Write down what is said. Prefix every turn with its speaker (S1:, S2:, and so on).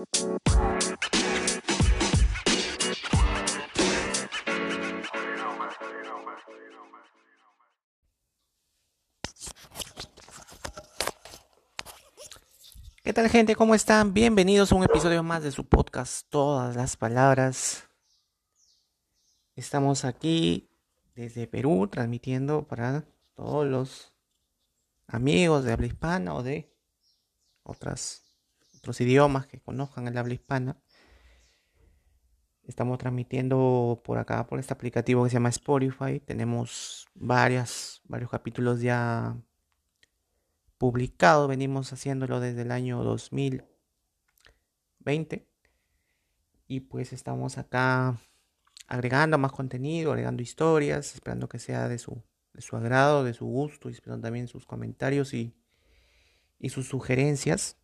S1: ¿Qué tal gente? ¿Cómo están? Bienvenidos a un episodio más de su podcast Todas las Palabras. Estamos aquí desde Perú transmitiendo para todos los amigos de habla hispana o de otras, otros idiomas que conozcan el habla hispana. Estamos transmitiendo por acá, por este aplicativo que se llama Spotify. Tenemos varias, varios capítulos ya publicado, venimos haciéndolo desde el año 2020 y pues estamos acá agregando más contenido, agregando historias, esperando que sea de su, de su agrado, de su gusto y esperando también sus comentarios y, y sus sugerencias.